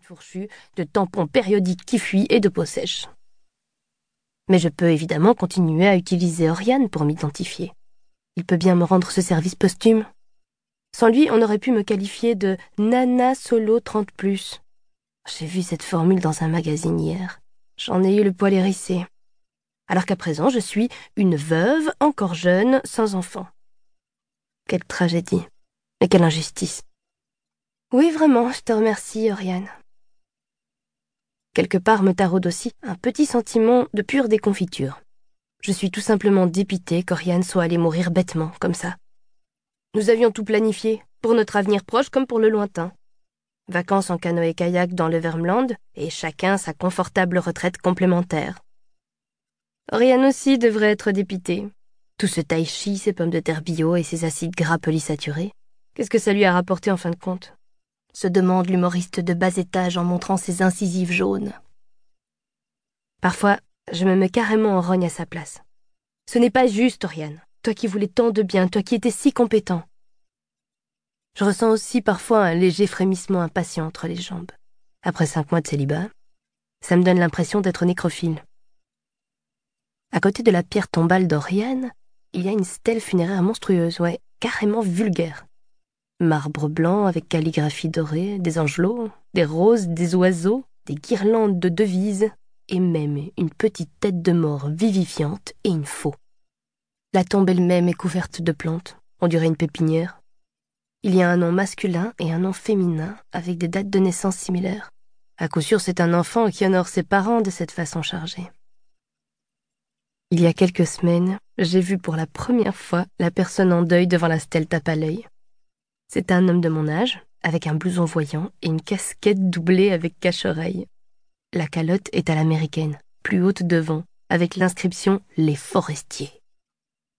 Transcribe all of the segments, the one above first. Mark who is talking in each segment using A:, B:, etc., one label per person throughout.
A: pointe fourchue, de tampons périodiques qui fuient et de peau sèche. Mais je peux évidemment continuer à utiliser Oriane pour m'identifier. Il peut bien me rendre ce service posthume. Sans lui, on aurait pu me qualifier de Nana Solo 30+. J'ai vu cette formule dans un magazine hier. J'en ai eu le poil hérissé. Alors qu'à présent, je suis une veuve, encore jeune, sans enfant. Quelle tragédie. Et quelle injustice. Oui, vraiment, je te remercie, Oriane. Quelque part me taraude aussi un petit sentiment de pure déconfiture. Je suis tout simplement dépitée qu'Oriane soit allée mourir bêtement, comme ça. Nous avions tout planifié, pour notre avenir proche comme pour le lointain. Vacances en canoë-kayak dans le Vermland, et chacun sa confortable retraite complémentaire. Oriane aussi devrait être dépitée. Tout ce tai chi, ces pommes de terre bio et ces acides gras polysaturés. Qu'est-ce que ça lui a rapporté en fin de compte? Se demande l'humoriste de bas étage en montrant ses incisives jaunes. Parfois, je me mets carrément en rogne à sa place. Ce n'est pas juste, Oriane. Toi qui voulais tant de bien, toi qui étais si compétent. Je ressens aussi parfois un léger frémissement impatient entre les jambes. Après cinq mois de célibat, ça me donne l'impression d'être nécrophile. À côté de la pierre tombale d'Oriane, il y a une stèle funéraire monstrueuse, ouais, carrément vulgaire. Marbre blanc avec calligraphie dorée, des angelots, des roses, des oiseaux, des guirlandes de devises, et même une petite tête de mort vivifiante et une faux. La tombe elle-même est couverte de plantes, on dirait une pépinière. Il y a un nom masculin et un nom féminin avec des dates de naissance similaires. À coup sûr, c'est un enfant qui honore ses parents de cette façon chargée. Il y a quelques semaines, j'ai vu pour la première fois la personne en deuil devant la stèle tape à l'œil. C'est un homme de mon âge, avec un blouson voyant et une casquette doublée avec cache-oreille. La calotte est à l'américaine, plus haute devant, avec l'inscription Les forestiers.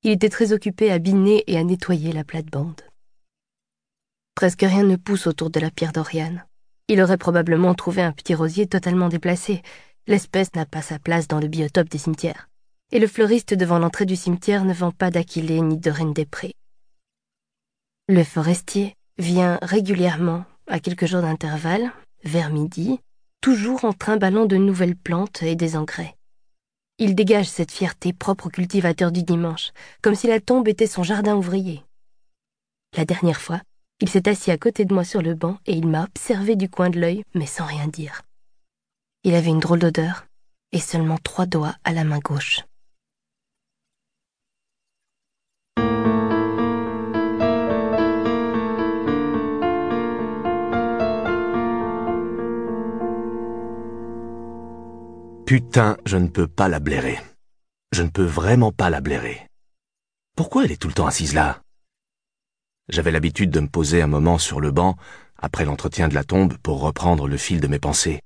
A: Il était très occupé à biner et à nettoyer la plate-bande. Presque rien ne pousse autour de la pierre d'Oriane. Il aurait probablement trouvé un petit rosier totalement déplacé. L'espèce n'a pas sa place dans le biotope des cimetières. Et le fleuriste devant l'entrée du cimetière ne vend pas d'aquilée ni de reine des prés. Le forestier vient régulièrement, à quelques jours d'intervalle, vers midi, toujours en trimballant de nouvelles plantes et des engrais. Il dégage cette fierté propre au cultivateur du dimanche, comme si la tombe était son jardin ouvrier. La dernière fois, il s'est assis à côté de moi sur le banc et il m'a observé du coin de l'œil, mais sans rien dire. Il avait une drôle d'odeur et seulement trois doigts à la main gauche.
B: Putain, je ne peux pas la blairer. Je ne peux vraiment pas la blairer. Pourquoi elle est tout le temps assise là? J'avais l'habitude de me poser un moment sur le banc, après l'entretien de la tombe, pour reprendre le fil de mes pensées.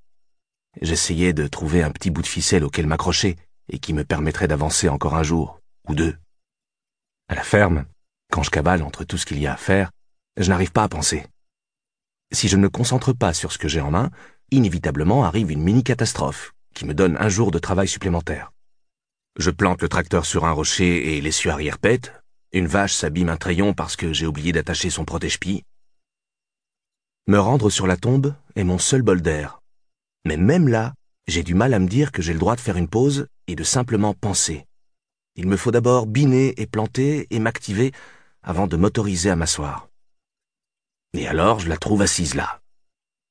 B: J'essayais de trouver un petit bout de ficelle auquel m'accrocher, et qui me permettrait d'avancer encore un jour, ou deux. À la ferme, quand je cavale entre tout ce qu'il y a à faire, je n'arrive pas à penser. Si je ne me concentre pas sur ce que j'ai en main, inévitablement arrive une mini-catastrophe qui me donne un jour de travail supplémentaire. Je plante le tracteur sur un rocher et l'essieu arrière pète. Une vache s'abîme un trayon parce que j'ai oublié d'attacher son protège-pied. Me rendre sur la tombe est mon seul bol d'air. Mais même là, j'ai du mal à me dire que j'ai le droit de faire une pause et de simplement penser. Il me faut d'abord biner et planter et m'activer avant de m'autoriser à m'asseoir. Et alors je la trouve assise là,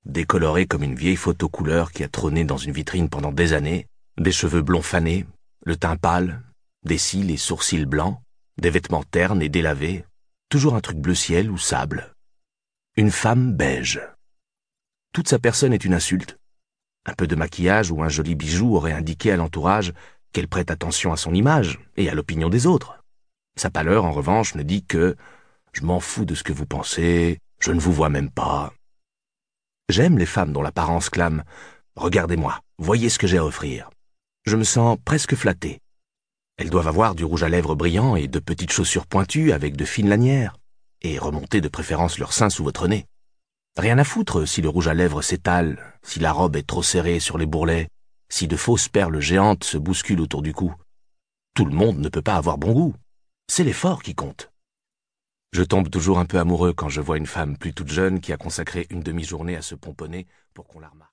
B: décolorée comme une vieille photo couleur qui a trôné dans une vitrine pendant des années, des cheveux blonds fanés, le teint pâle, des cils et sourcils blancs, des vêtements ternes et délavés, toujours un truc bleu ciel ou sable. Une femme beige. Toute sa personne est une insulte. Un peu de maquillage ou un joli bijou aurait indiqué à l'entourage qu'elle prête attention à son image et à l'opinion des autres. Sa pâleur, en revanche, ne dit que je m'en fous de ce que vous pensez, je ne vous vois même pas, J'aime les femmes dont l'apparence clame Regardez-moi, voyez ce que j'ai à offrir. Je me sens presque flatté. Elles doivent avoir du rouge à lèvres brillant et de petites chaussures pointues avec de fines lanières, et remonter de préférence leur sein sous votre nez. Rien à foutre si le rouge à lèvres s'étale, si la robe est trop serrée sur les bourrelets, si de fausses perles géantes se bousculent autour du cou. Tout le monde ne peut pas avoir bon goût. C'est l'effort qui compte. Je tombe toujours un peu amoureux quand je vois une femme plus toute jeune qui a consacré une demi-journée à se pomponner pour qu'on la.